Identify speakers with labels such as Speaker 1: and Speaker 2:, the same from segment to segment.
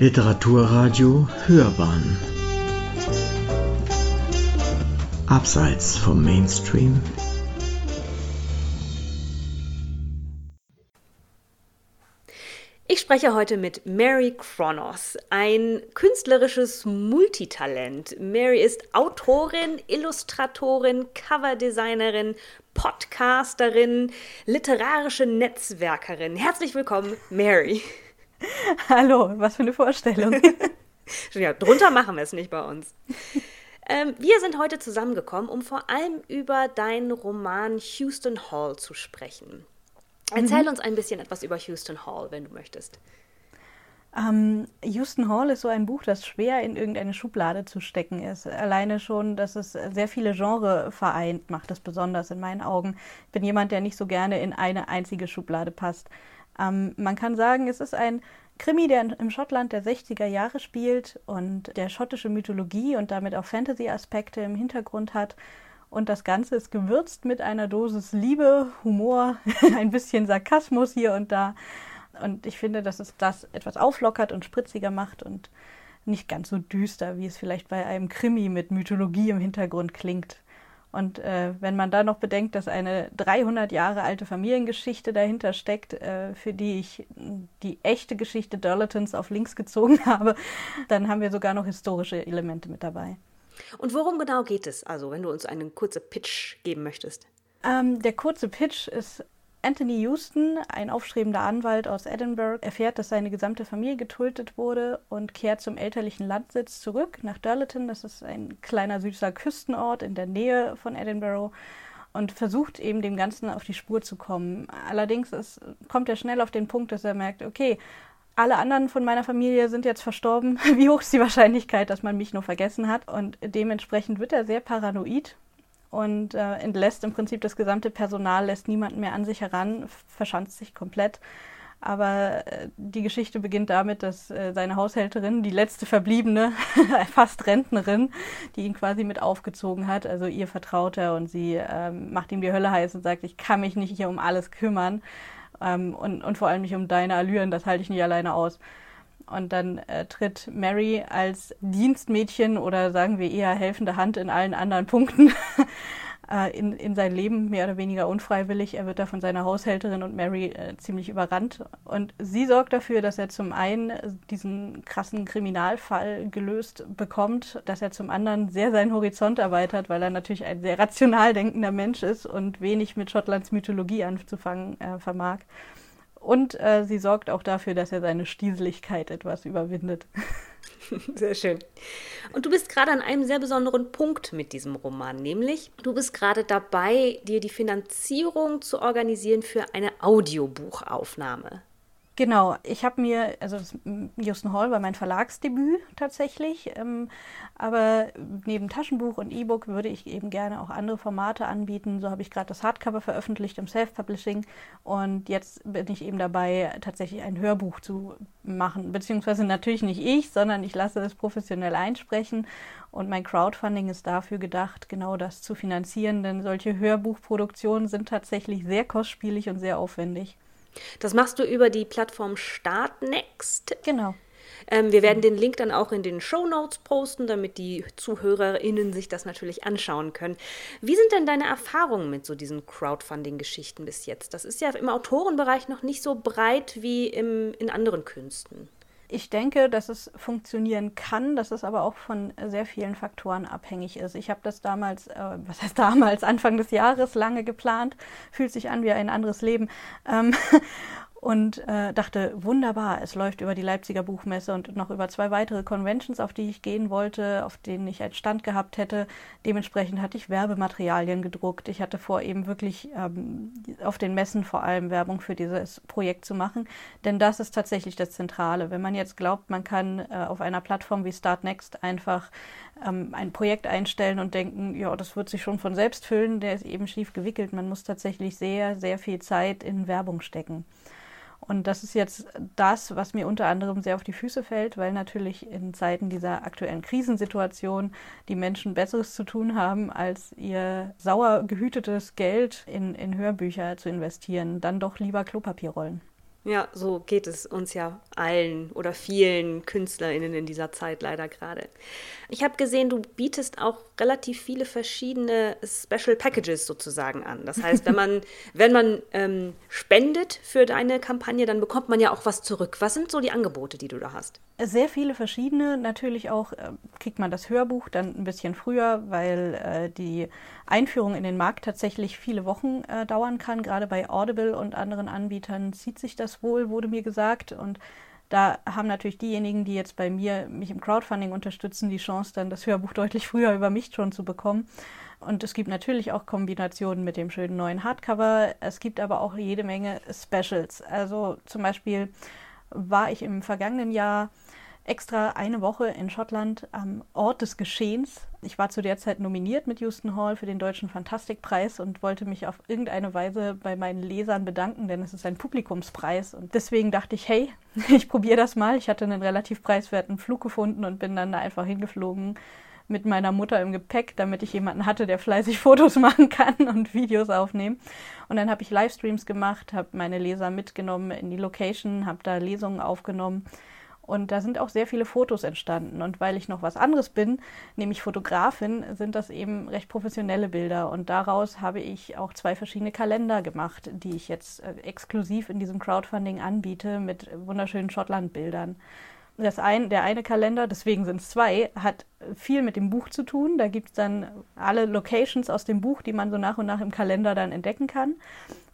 Speaker 1: Literaturradio Hörbahn Abseits vom Mainstream
Speaker 2: Ich spreche heute mit Mary Kronos, ein künstlerisches Multitalent. Mary ist Autorin, Illustratorin, Coverdesignerin, Podcasterin, literarische Netzwerkerin. Herzlich willkommen, Mary.
Speaker 3: Hallo, was für eine Vorstellung.
Speaker 2: ja, drunter machen wir es nicht bei uns. Ähm, wir sind heute zusammengekommen, um vor allem über deinen Roman Houston Hall zu sprechen. Erzähl mhm. uns ein bisschen etwas über Houston Hall, wenn du möchtest.
Speaker 3: Ähm, Houston Hall ist so ein Buch, das schwer in irgendeine Schublade zu stecken ist. Alleine schon, dass es sehr viele Genre vereint, macht es besonders in meinen Augen. Ich bin jemand, der nicht so gerne in eine einzige Schublade passt. Ähm, man kann sagen, es ist ein Krimi, der im Schottland der 60er Jahre spielt und der schottische Mythologie und damit auch Fantasy-Aspekte im Hintergrund hat. Und das Ganze ist gewürzt mit einer Dosis Liebe, Humor, ein bisschen Sarkasmus hier und da. Und ich finde, dass es das etwas auflockert und spritziger macht und nicht ganz so düster, wie es vielleicht bei einem Krimi mit Mythologie im Hintergrund klingt. Und äh, wenn man da noch bedenkt, dass eine 300 Jahre alte Familiengeschichte dahinter steckt, äh, für die ich die echte Geschichte Durletons auf links gezogen habe, dann haben wir sogar noch historische Elemente mit dabei.
Speaker 2: Und worum genau geht es? Also, wenn du uns einen kurzen Pitch geben möchtest.
Speaker 3: Ähm, der kurze Pitch ist Anthony Houston, ein aufstrebender Anwalt aus Edinburgh, erfährt, dass seine gesamte Familie getötet wurde und kehrt zum elterlichen Landsitz zurück nach Durleton. Das ist ein kleiner süßer Küstenort in der Nähe von Edinburgh und versucht eben dem Ganzen auf die Spur zu kommen. Allerdings ist, kommt er schnell auf den Punkt, dass er merkt, okay, alle anderen von meiner Familie sind jetzt verstorben. Wie hoch ist die Wahrscheinlichkeit, dass man mich nur vergessen hat? Und dementsprechend wird er sehr paranoid und äh, entlässt im Prinzip das gesamte Personal, lässt niemanden mehr an sich heran, verschanzt sich komplett. Aber äh, die Geschichte beginnt damit, dass äh, seine Haushälterin, die letzte verbliebene, fast Rentnerin, die ihn quasi mit aufgezogen hat, also ihr vertraut er und sie ähm, macht ihm die Hölle heiß und sagt, ich kann mich nicht hier um alles kümmern ähm, und, und vor allem nicht um deine Allüren, das halte ich nicht alleine aus. Und dann äh, tritt Mary als Dienstmädchen oder sagen wir eher helfende Hand in allen anderen Punkten äh, in, in sein Leben, mehr oder weniger unfreiwillig. Er wird da von seiner Haushälterin und Mary äh, ziemlich überrannt. Und sie sorgt dafür, dass er zum einen diesen krassen Kriminalfall gelöst bekommt, dass er zum anderen sehr seinen Horizont erweitert, weil er natürlich ein sehr rational denkender Mensch ist und wenig mit Schottlands Mythologie anzufangen äh, vermag. Und äh, sie sorgt auch dafür, dass er seine Stieseligkeit etwas überwindet.
Speaker 2: Sehr schön. Und du bist gerade an einem sehr besonderen Punkt mit diesem Roman, nämlich du bist gerade dabei, dir die Finanzierung zu organisieren für eine Audiobuchaufnahme.
Speaker 3: Genau, ich habe mir, also Houston Hall war mein Verlagsdebüt tatsächlich, ähm, aber neben Taschenbuch und E-Book würde ich eben gerne auch andere Formate anbieten. So habe ich gerade das Hardcover veröffentlicht im Self-Publishing und jetzt bin ich eben dabei, tatsächlich ein Hörbuch zu machen, beziehungsweise natürlich nicht ich, sondern ich lasse es professionell einsprechen und mein Crowdfunding ist dafür gedacht, genau das zu finanzieren, denn solche Hörbuchproduktionen sind tatsächlich sehr kostspielig und sehr aufwendig.
Speaker 2: Das machst du über die Plattform Startnext.
Speaker 3: Genau.
Speaker 2: Ähm, wir werden den Link dann auch in den Show Notes posten, damit die ZuhörerInnen sich das natürlich anschauen können. Wie sind denn deine Erfahrungen mit so diesen Crowdfunding-Geschichten bis jetzt? Das ist ja im Autorenbereich noch nicht so breit wie im, in anderen Künsten.
Speaker 3: Ich denke, dass es funktionieren kann, dass es aber auch von sehr vielen Faktoren abhängig ist. Ich habe das damals, äh, was heißt damals, Anfang des Jahres lange geplant, fühlt sich an wie ein anderes Leben. Ähm, und äh, dachte, wunderbar, es läuft über die Leipziger Buchmesse und noch über zwei weitere Conventions, auf die ich gehen wollte, auf denen ich einen Stand gehabt hätte. Dementsprechend hatte ich Werbematerialien gedruckt. Ich hatte vor, eben wirklich ähm, auf den Messen vor allem Werbung für dieses Projekt zu machen, denn das ist tatsächlich das Zentrale. Wenn man jetzt glaubt, man kann äh, auf einer Plattform wie Startnext einfach ähm, ein Projekt einstellen und denken, ja, das wird sich schon von selbst füllen, der ist eben schief gewickelt. Man muss tatsächlich sehr, sehr viel Zeit in Werbung stecken. Und das ist jetzt das, was mir unter anderem sehr auf die Füße fällt, weil natürlich in Zeiten dieser aktuellen Krisensituation die Menschen Besseres zu tun haben, als ihr sauer gehütetes Geld in, in Hörbücher zu investieren. Dann doch lieber Klopapierrollen.
Speaker 2: Ja, so geht es uns ja allen oder vielen KünstlerInnen in dieser Zeit leider gerade. Ich habe gesehen, du bietest auch relativ viele verschiedene Special Packages sozusagen an. Das heißt, wenn man, wenn man ähm, spendet für deine Kampagne, dann bekommt man ja auch was zurück. Was sind so die Angebote, die du da hast?
Speaker 3: Sehr viele verschiedene. Natürlich auch äh, kriegt man das Hörbuch dann ein bisschen früher, weil äh, die Einführung in den Markt tatsächlich viele Wochen äh, dauern kann. Gerade bei Audible und anderen Anbietern zieht sich das wohl, wurde mir gesagt. Und da haben natürlich diejenigen, die jetzt bei mir mich im Crowdfunding unterstützen, die Chance, dann das Hörbuch deutlich früher über mich schon zu bekommen. Und es gibt natürlich auch Kombinationen mit dem schönen neuen Hardcover. Es gibt aber auch jede Menge Specials. Also zum Beispiel war ich im vergangenen Jahr extra eine Woche in Schottland am Ort des Geschehens. Ich war zu der Zeit nominiert mit Houston Hall für den Deutschen Fantastikpreis und wollte mich auf irgendeine Weise bei meinen Lesern bedanken, denn es ist ein Publikumspreis. Und deswegen dachte ich, hey, ich probiere das mal. Ich hatte einen relativ preiswerten Flug gefunden und bin dann da einfach hingeflogen mit meiner Mutter im Gepäck, damit ich jemanden hatte, der fleißig Fotos machen kann und Videos aufnehmen. Und dann habe ich Livestreams gemacht, habe meine Leser mitgenommen in die Location, habe da Lesungen aufgenommen und da sind auch sehr viele Fotos entstanden. Und weil ich noch was anderes bin, nämlich Fotografin, sind das eben recht professionelle Bilder. Und daraus habe ich auch zwei verschiedene Kalender gemacht, die ich jetzt äh, exklusiv in diesem Crowdfunding anbiete mit wunderschönen Schottland-Bildern. Das ein, der eine Kalender, deswegen sind es zwei, hat viel mit dem Buch zu tun. Da gibt es dann alle Locations aus dem Buch, die man so nach und nach im Kalender dann entdecken kann.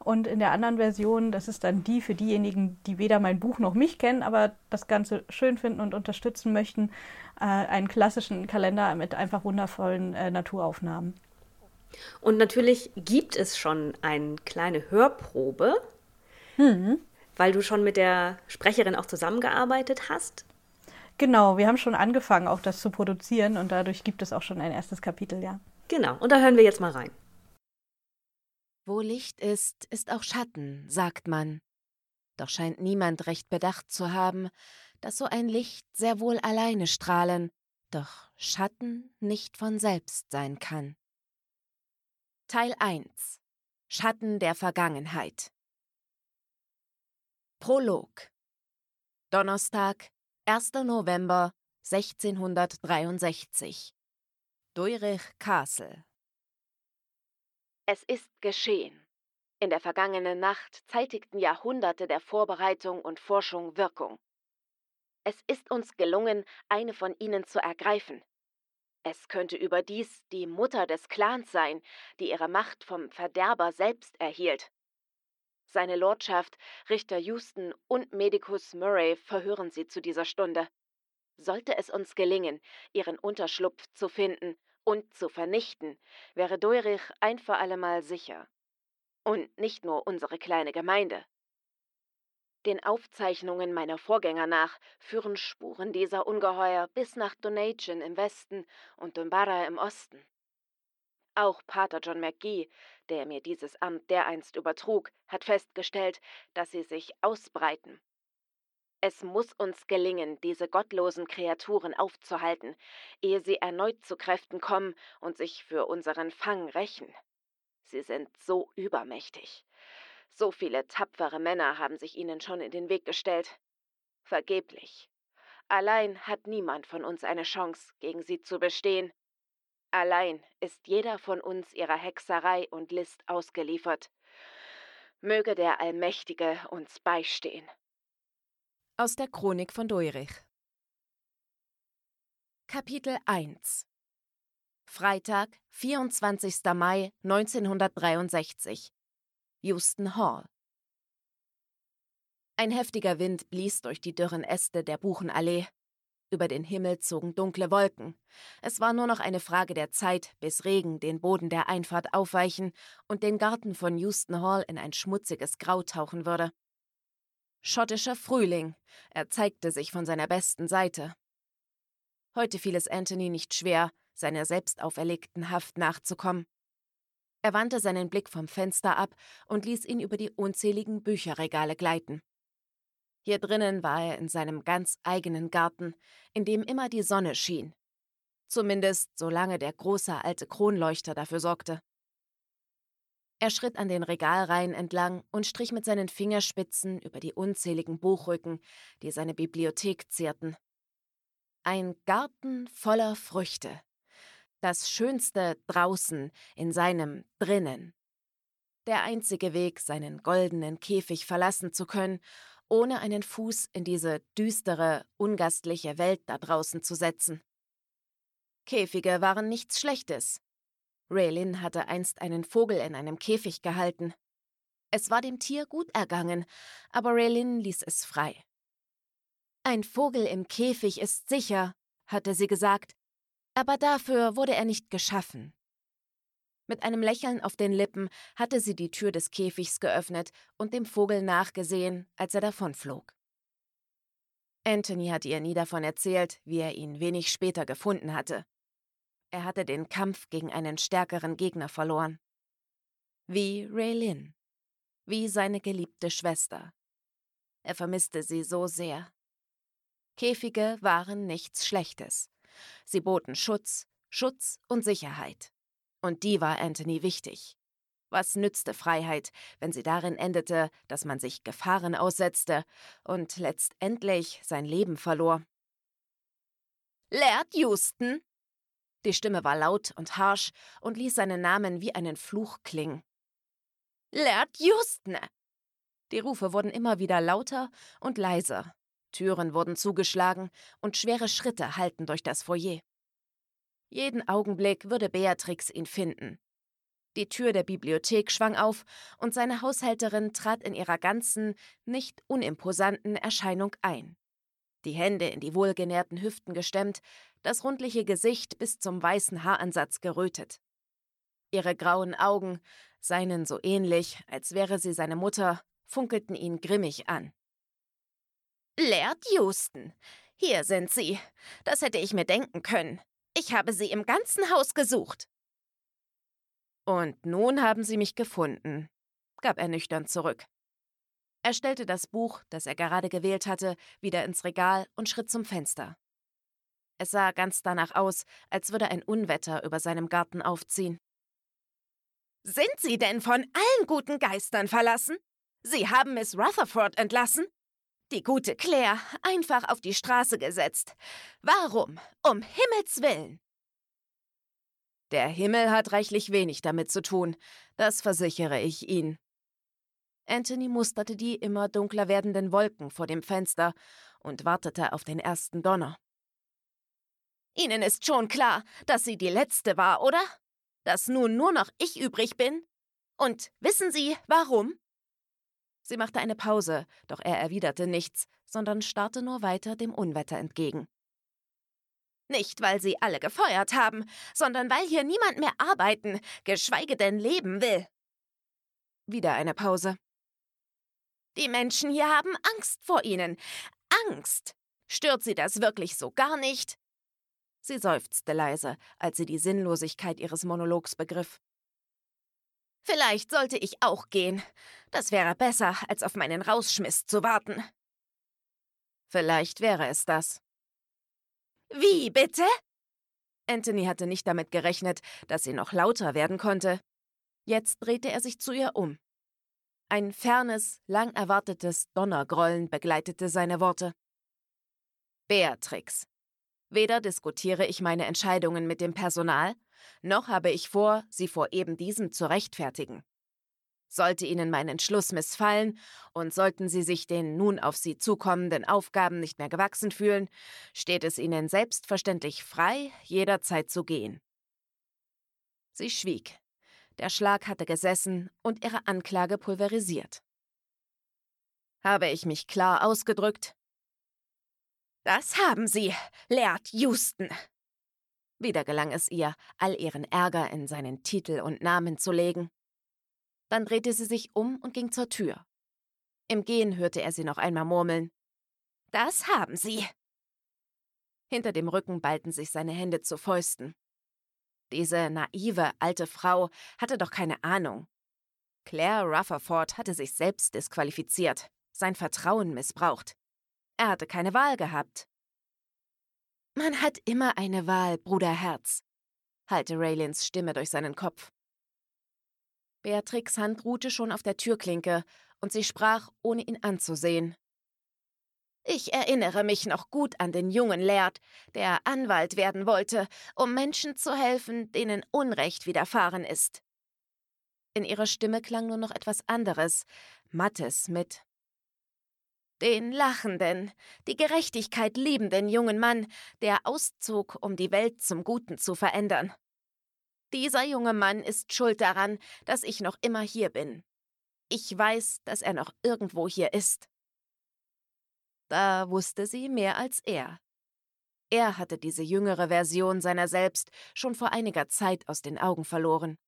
Speaker 3: Und in der anderen Version, das ist dann die für diejenigen, die weder mein Buch noch mich kennen, aber das Ganze schön finden und unterstützen möchten, äh, einen klassischen Kalender mit einfach wundervollen äh, Naturaufnahmen.
Speaker 2: Und natürlich gibt es schon eine kleine Hörprobe, mhm. weil du schon mit der Sprecherin auch zusammengearbeitet hast.
Speaker 3: Genau, wir haben schon angefangen, auch das zu produzieren und dadurch gibt es auch schon ein erstes Kapitel, ja.
Speaker 2: Genau, und da hören wir jetzt mal rein.
Speaker 4: Wo Licht ist, ist auch Schatten, sagt man. Doch scheint niemand recht bedacht zu haben, dass so ein Licht sehr wohl alleine strahlen, doch Schatten nicht von selbst sein kann. Teil 1 Schatten der Vergangenheit Prolog Donnerstag, 1. November 1663 Durich Castle Es ist geschehen. In der vergangenen Nacht zeitigten Jahrhunderte der Vorbereitung und Forschung Wirkung. Es ist uns gelungen, eine von ihnen zu ergreifen. Es könnte überdies die Mutter des Clans sein, die ihre Macht vom Verderber selbst erhielt. Seine Lordschaft, Richter Houston und Medicus Murray verhören sie zu dieser Stunde. Sollte es uns gelingen, ihren Unterschlupf zu finden und zu vernichten, wäre Doirich ein für allemal sicher. Und nicht nur unsere kleine Gemeinde. Den Aufzeichnungen meiner Vorgänger nach führen Spuren dieser Ungeheuer bis nach Donation im Westen und Dumbara im Osten. Auch Pater John McGee, der mir dieses Amt dereinst übertrug, hat festgestellt, dass sie sich ausbreiten. Es muss uns gelingen, diese gottlosen Kreaturen aufzuhalten, ehe sie erneut zu Kräften kommen und sich für unseren Fang rächen. Sie sind so übermächtig. So viele tapfere Männer haben sich ihnen schon in den Weg gestellt. Vergeblich. Allein hat niemand von uns eine Chance, gegen sie zu bestehen. Allein ist jeder von uns ihrer Hexerei und List ausgeliefert. Möge der Allmächtige uns beistehen. Aus der Chronik von Doirich Kapitel 1 Freitag, 24. Mai 1963 Houston Hall Ein heftiger Wind blies durch die dürren Äste der Buchenallee über den Himmel zogen dunkle Wolken. Es war nur noch eine Frage der Zeit, bis Regen den Boden der Einfahrt aufweichen und den Garten von Houston Hall in ein schmutziges Grau tauchen würde. Schottischer Frühling. Er zeigte sich von seiner besten Seite. Heute fiel es Anthony nicht schwer, seiner selbst auferlegten Haft nachzukommen. Er wandte seinen Blick vom Fenster ab und ließ ihn über die unzähligen Bücherregale gleiten. Hier drinnen war er in seinem ganz eigenen Garten, in dem immer die Sonne schien. Zumindest solange der große alte Kronleuchter dafür sorgte. Er schritt an den Regalreihen entlang und strich mit seinen Fingerspitzen über die unzähligen Buchrücken, die seine Bibliothek zierten. Ein Garten voller Früchte. Das Schönste draußen in seinem drinnen. Der einzige Weg, seinen goldenen Käfig verlassen zu können, ohne einen Fuß in diese düstere, ungastliche Welt da draußen zu setzen. Käfige waren nichts Schlechtes. Raylin hatte einst einen Vogel in einem Käfig gehalten. Es war dem Tier gut ergangen, aber Raylin ließ es frei. Ein Vogel im Käfig ist sicher, hatte sie gesagt, aber dafür wurde er nicht geschaffen. Mit einem Lächeln auf den Lippen hatte sie die Tür des Käfigs geöffnet und dem Vogel nachgesehen, als er davonflog. Anthony hatte ihr nie davon erzählt, wie er ihn wenig später gefunden hatte. Er hatte den Kampf gegen einen stärkeren Gegner verloren. Wie Raylin. Wie seine geliebte Schwester. Er vermisste sie so sehr. Käfige waren nichts Schlechtes. Sie boten Schutz, Schutz und Sicherheit. Und die war Anthony wichtig. Was nützte Freiheit, wenn sie darin endete, dass man sich Gefahren aussetzte und letztendlich sein Leben verlor? Laird Houston, die Stimme war laut und harsch und ließ seinen Namen wie einen Fluch klingen. Laird Houston! Die Rufe wurden immer wieder lauter und leiser. Türen wurden zugeschlagen und schwere Schritte hallten durch das Foyer. Jeden Augenblick würde Beatrix ihn finden. Die Tür der Bibliothek schwang auf und seine Haushälterin trat in ihrer ganzen, nicht unimposanten Erscheinung ein die Hände in die wohlgenährten Hüften gestemmt, das rundliche Gesicht bis zum weißen Haaransatz gerötet. Ihre grauen Augen, seinen so ähnlich, als wäre sie seine Mutter, funkelten ihn grimmig an. Laird Houston, hier sind Sie. Das hätte ich mir denken können. Ich habe Sie im ganzen Haus gesucht. Und nun haben Sie mich gefunden, gab er nüchtern zurück. Er stellte das Buch, das er gerade gewählt hatte, wieder ins Regal und schritt zum Fenster. Es sah ganz danach aus, als würde ein Unwetter über seinem Garten aufziehen. Sind Sie denn von allen guten Geistern verlassen? Sie haben Miss Rutherford entlassen? Die gute Claire einfach auf die Straße gesetzt. Warum? Um Himmels willen. Der Himmel hat reichlich wenig damit zu tun, das versichere ich Ihnen. Anthony musterte die immer dunkler werdenden Wolken vor dem Fenster und wartete auf den ersten Donner. Ihnen ist schon klar, dass sie die letzte war, oder? Dass nun nur noch ich übrig bin? Und wissen Sie, warum? Sie machte eine Pause, doch er erwiderte nichts, sondern starrte nur weiter dem Unwetter entgegen. Nicht, weil sie alle gefeuert haben, sondern weil hier niemand mehr arbeiten, geschweige denn leben will. Wieder eine Pause. Die Menschen hier haben Angst vor ihnen. Angst! Stört sie das wirklich so gar nicht? Sie seufzte leise, als sie die Sinnlosigkeit ihres Monologs begriff. Vielleicht sollte ich auch gehen. Das wäre besser, als auf meinen Rausschmiss zu warten. Vielleicht wäre es das. Wie bitte? Anthony hatte nicht damit gerechnet, dass sie noch lauter werden konnte. Jetzt drehte er sich zu ihr um. Ein fernes, lang erwartetes Donnergrollen begleitete seine Worte. Beatrix. Weder diskutiere ich meine Entscheidungen mit dem Personal, noch habe ich vor, sie vor eben diesem zu rechtfertigen. Sollte Ihnen mein Entschluss missfallen und sollten Sie sich den nun auf Sie zukommenden Aufgaben nicht mehr gewachsen fühlen, steht es Ihnen selbstverständlich frei, jederzeit zu gehen. Sie schwieg, der Schlag hatte gesessen und ihre Anklage pulverisiert. Habe ich mich klar ausgedrückt? Das haben Sie, Laird Houston. Wieder gelang es ihr, all ihren Ärger in seinen Titel und Namen zu legen. Dann drehte sie sich um und ging zur Tür. Im Gehen hörte er sie noch einmal murmeln. Das haben Sie. Hinter dem Rücken ballten sich seine Hände zu Fäusten. Diese naive alte Frau hatte doch keine Ahnung. Claire Rutherford hatte sich selbst disqualifiziert, sein Vertrauen missbraucht. Er hatte keine Wahl gehabt. Man hat immer eine Wahl, Bruder Herz, hallte Raylins Stimme durch seinen Kopf. Beatrix Hand ruhte schon auf der Türklinke, und sie sprach, ohne ihn anzusehen. Ich erinnere mich noch gut an den jungen Laird, der Anwalt werden wollte, um Menschen zu helfen, denen Unrecht widerfahren ist. In ihrer Stimme klang nur noch etwas anderes, Mattes mit. Den lachenden, die Gerechtigkeit liebenden jungen Mann, der auszog, um die Welt zum Guten zu verändern. Dieser junge Mann ist schuld daran, dass ich noch immer hier bin. Ich weiß, dass er noch irgendwo hier ist. Da wusste sie mehr als er. Er hatte diese jüngere Version seiner selbst schon vor einiger Zeit aus den Augen verloren.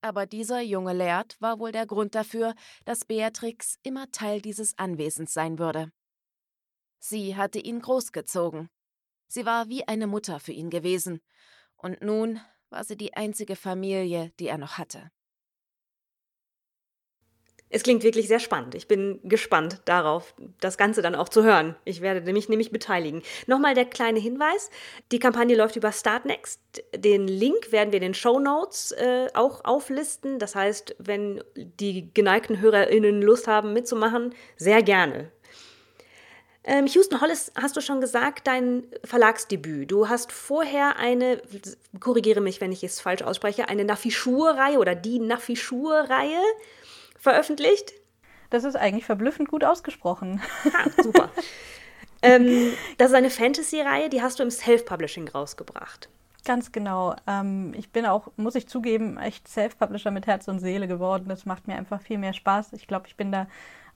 Speaker 4: Aber dieser junge Laird war wohl der Grund dafür, dass Beatrix immer Teil dieses Anwesens sein würde. Sie hatte ihn großgezogen. Sie war wie eine Mutter für ihn gewesen, und nun war sie die einzige Familie, die er noch hatte.
Speaker 2: Es klingt wirklich sehr spannend. Ich bin gespannt darauf, das Ganze dann auch zu hören. Ich werde mich nämlich beteiligen. Nochmal der kleine Hinweis: Die Kampagne läuft über Startnext. Den Link werden wir in den Show Notes äh, auch auflisten. Das heißt, wenn die geneigten HörerInnen Lust haben mitzumachen, sehr gerne. Ähm, Houston Hollis, hast du schon gesagt, dein Verlagsdebüt. Du hast vorher eine, korrigiere mich, wenn ich es falsch ausspreche, eine Nafischur-Reihe oder die Nafischur-Reihe veröffentlicht.
Speaker 3: Das ist eigentlich verblüffend gut ausgesprochen.
Speaker 2: Ha, super. ähm, das ist eine Fantasy-Reihe, die hast du im Self-Publishing rausgebracht.
Speaker 3: Ganz genau. Ähm, ich bin auch, muss ich zugeben, echt Self-Publisher mit Herz und Seele geworden. Das macht mir einfach viel mehr Spaß. Ich glaube, ich bin da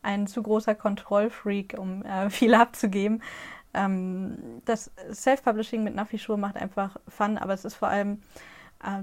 Speaker 3: ein zu großer Kontrollfreak, um äh, viel abzugeben. Ähm, das Self-Publishing mit Nafi-Schuhe macht einfach Fun, aber es ist vor allem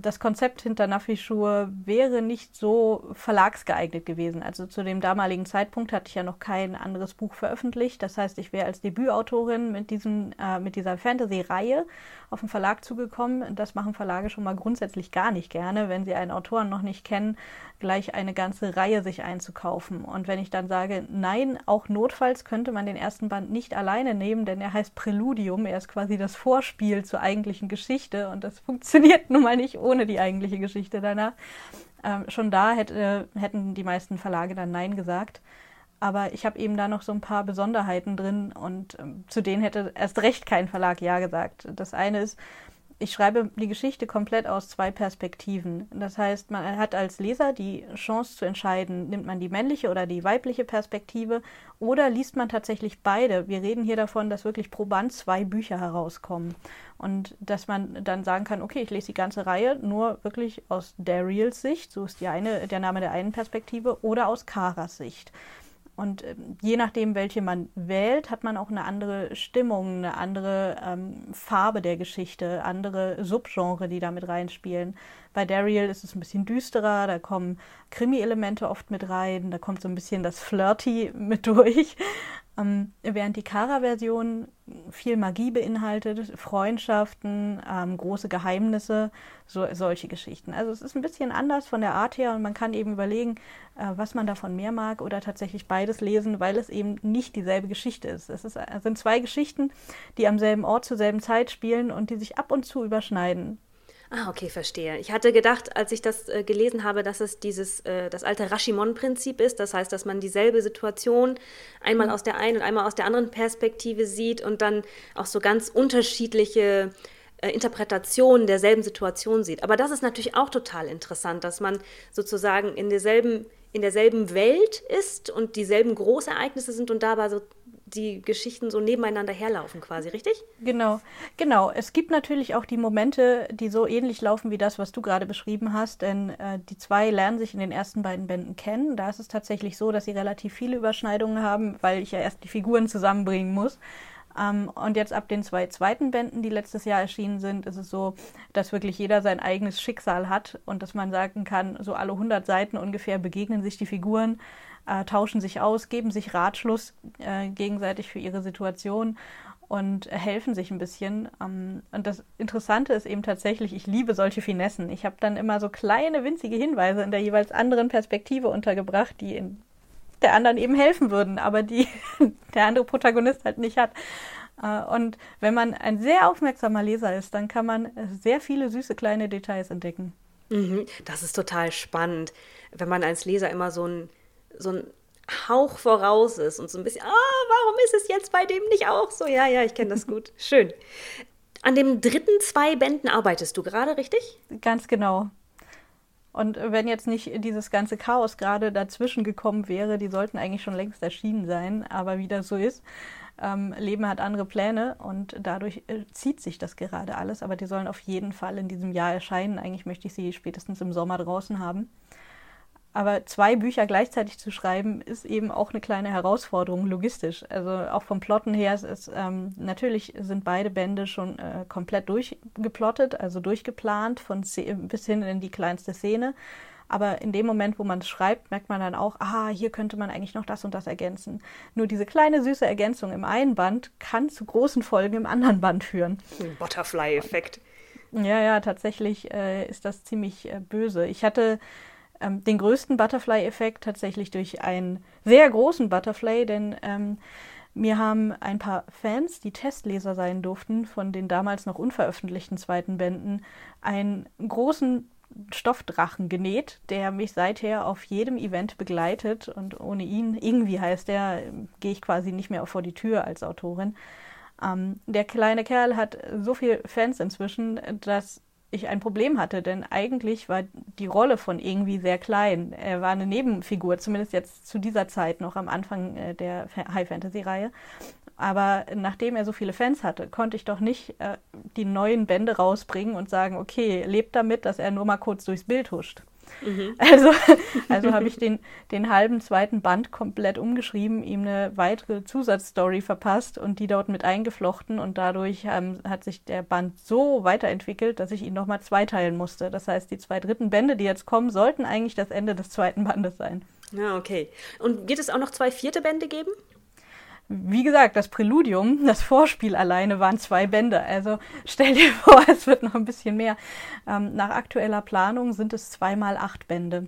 Speaker 3: das Konzept hinter Nafi-Schuhe wäre nicht so verlagsgeeignet gewesen. Also zu dem damaligen Zeitpunkt hatte ich ja noch kein anderes Buch veröffentlicht. Das heißt, ich wäre als Debütautorin mit, diesem, äh, mit dieser Fantasy-Reihe auf den Verlag zugekommen. Das machen Verlage schon mal grundsätzlich gar nicht gerne, wenn sie einen Autoren noch nicht kennen, gleich eine ganze Reihe sich einzukaufen. Und wenn ich dann sage, nein, auch notfalls könnte man den ersten Band nicht alleine nehmen, denn er heißt Präludium, er ist quasi das Vorspiel zur eigentlichen Geschichte und das funktioniert nun mal nicht ohne die eigentliche Geschichte danach. Ähm, schon da hätte, hätten die meisten Verlage dann Nein gesagt. Aber ich habe eben da noch so ein paar Besonderheiten drin und ähm, zu denen hätte erst recht kein Verlag Ja gesagt. Das eine ist, ich schreibe die Geschichte komplett aus zwei Perspektiven. Das heißt, man hat als Leser die Chance zu entscheiden, nimmt man die männliche oder die weibliche Perspektive oder liest man tatsächlich beide. Wir reden hier davon, dass wirklich pro Band zwei Bücher herauskommen und dass man dann sagen kann, okay, ich lese die ganze Reihe nur wirklich aus Dariels Sicht, so ist die eine, der Name der einen Perspektive, oder aus Karas Sicht. Und ähm, je nachdem, welche man wählt, hat man auch eine andere Stimmung, eine andere ähm, Farbe der Geschichte, andere Subgenre, die da mit reinspielen. Bei Daryl ist es ein bisschen düsterer, da kommen Krimi-Elemente oft mit rein, da kommt so ein bisschen das Flirty mit durch. Ähm, während die Kara-Version viel Magie beinhaltet, Freundschaften, ähm, große Geheimnisse, so, solche Geschichten. Also es ist ein bisschen anders von der Art her und man kann eben überlegen, äh, was man davon mehr mag oder tatsächlich beides lesen, weil es eben nicht dieselbe Geschichte ist. Es, ist, es sind zwei Geschichten, die am selben Ort zur selben Zeit spielen und die sich ab und zu überschneiden.
Speaker 2: Ah, okay, verstehe. Ich hatte gedacht, als ich das äh, gelesen habe, dass es dieses, äh, das alte Rashomon-Prinzip ist. Das heißt, dass man dieselbe Situation einmal mhm. aus der einen und einmal aus der anderen Perspektive sieht und dann auch so ganz unterschiedliche äh, Interpretationen derselben Situation sieht. Aber das ist natürlich auch total interessant, dass man sozusagen in derselben, in derselben Welt ist und dieselben Großereignisse sind und dabei so die Geschichten so nebeneinander herlaufen quasi, richtig?
Speaker 3: Genau, genau. Es gibt natürlich auch die Momente, die so ähnlich laufen wie das, was du gerade beschrieben hast, denn äh, die zwei lernen sich in den ersten beiden Bänden kennen. Da ist es tatsächlich so, dass sie relativ viele Überschneidungen haben, weil ich ja erst die Figuren zusammenbringen muss. Ähm, und jetzt ab den zwei zweiten Bänden, die letztes Jahr erschienen sind, ist es so, dass wirklich jeder sein eigenes Schicksal hat und dass man sagen kann, so alle 100 Seiten ungefähr begegnen sich die Figuren äh, tauschen sich aus, geben sich Ratschluss äh, gegenseitig für ihre Situation und helfen sich ein bisschen. Ähm, und das Interessante ist eben tatsächlich, ich liebe solche Finessen. Ich habe dann immer so kleine, winzige Hinweise in der jeweils anderen Perspektive untergebracht, die in der anderen eben helfen würden, aber die der andere Protagonist halt nicht hat. Äh, und wenn man ein sehr aufmerksamer Leser ist, dann kann man sehr viele süße kleine Details entdecken.
Speaker 2: Mhm, das ist total spannend, wenn man als Leser immer so ein, so ein Hauch voraus ist und so ein bisschen, ah, warum ist es jetzt bei dem nicht auch so? Ja, ja, ich kenne das gut. Schön. An dem dritten zwei Bänden arbeitest du gerade, richtig?
Speaker 3: Ganz genau. Und wenn jetzt nicht dieses ganze Chaos gerade dazwischen gekommen wäre, die sollten eigentlich schon längst erschienen sein, aber wie das so ist, ähm, Leben hat andere Pläne und dadurch äh, zieht sich das gerade alles, aber die sollen auf jeden Fall in diesem Jahr erscheinen. Eigentlich möchte ich sie spätestens im Sommer draußen haben. Aber zwei Bücher gleichzeitig zu schreiben, ist eben auch eine kleine Herausforderung logistisch. Also auch vom Plotten her ist es, ähm, natürlich sind beide Bände schon äh, komplett durchgeplottet, also durchgeplant von bis hin in die kleinste Szene. Aber in dem Moment, wo man es schreibt, merkt man dann auch, ah, hier könnte man eigentlich noch das und das ergänzen. Nur diese kleine süße Ergänzung im einen Band kann zu großen Folgen im anderen Band führen.
Speaker 2: Butterfly-Effekt.
Speaker 3: Ja, ja, tatsächlich äh, ist das ziemlich äh, böse. Ich hatte ähm, den größten Butterfly-Effekt tatsächlich durch einen sehr großen Butterfly, denn ähm, mir haben ein paar Fans, die Testleser sein durften, von den damals noch unveröffentlichten zweiten Bänden, einen großen Stoffdrachen genäht, der mich seither auf jedem Event begleitet. Und ohne ihn, irgendwie heißt er, gehe ich quasi nicht mehr vor die Tür als Autorin. Ähm, der kleine Kerl hat so viele Fans inzwischen, dass ich ein Problem hatte, denn eigentlich war die Rolle von irgendwie sehr klein. Er war eine Nebenfigur, zumindest jetzt zu dieser Zeit noch am Anfang äh, der High Fantasy Reihe. Aber nachdem er so viele Fans hatte, konnte ich doch nicht äh, die neuen Bände rausbringen und sagen, okay, lebt damit, dass er nur mal kurz durchs Bild huscht. Mhm. Also, also habe ich den, den halben zweiten Band komplett umgeschrieben, ihm eine weitere Zusatzstory verpasst und die dort mit eingeflochten und dadurch ähm, hat sich der Band so weiterentwickelt, dass ich ihn nochmal zweiteilen musste. Das heißt, die zwei dritten Bände, die jetzt kommen, sollten eigentlich das Ende des zweiten Bandes sein.
Speaker 2: Ja, okay. Und wird es auch noch zwei vierte Bände geben?
Speaker 3: Wie gesagt, das Präludium, das Vorspiel alleine waren zwei Bände. Also stell dir vor, es wird noch ein bisschen mehr. Ähm, nach aktueller Planung sind es zweimal acht Bände.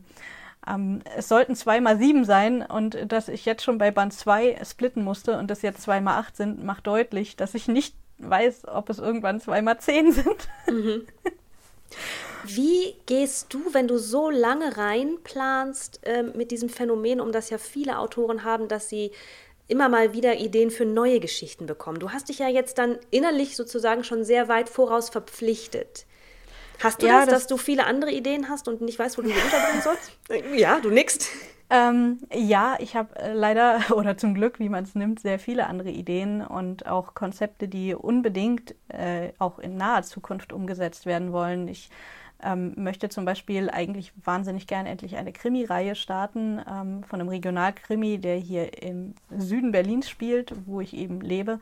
Speaker 3: Ähm, es sollten zweimal sieben sein und dass ich jetzt schon bei Band zwei splitten musste und das jetzt zweimal acht sind, macht deutlich, dass ich nicht weiß, ob es irgendwann zweimal zehn sind. Mhm.
Speaker 2: Wie gehst du, wenn du so lange reinplanst äh, mit diesem Phänomen, um das ja viele Autoren haben, dass sie immer mal wieder Ideen für neue Geschichten bekommen. Du hast dich ja jetzt dann innerlich sozusagen schon sehr weit voraus verpflichtet. Hast du ja, das, das, dass du viele andere Ideen hast und nicht weißt, wo du sie unterbringen sollst? Ja, du nickst.
Speaker 3: Ähm, ja, ich habe äh, leider oder zum Glück, wie man es nimmt, sehr viele andere Ideen und auch Konzepte, die unbedingt äh, auch in naher Zukunft umgesetzt werden wollen. Ich ähm, möchte zum Beispiel eigentlich wahnsinnig gerne endlich eine Krimi-Reihe starten ähm, von einem Regionalkrimi, der hier im Süden Berlins spielt, wo ich eben lebe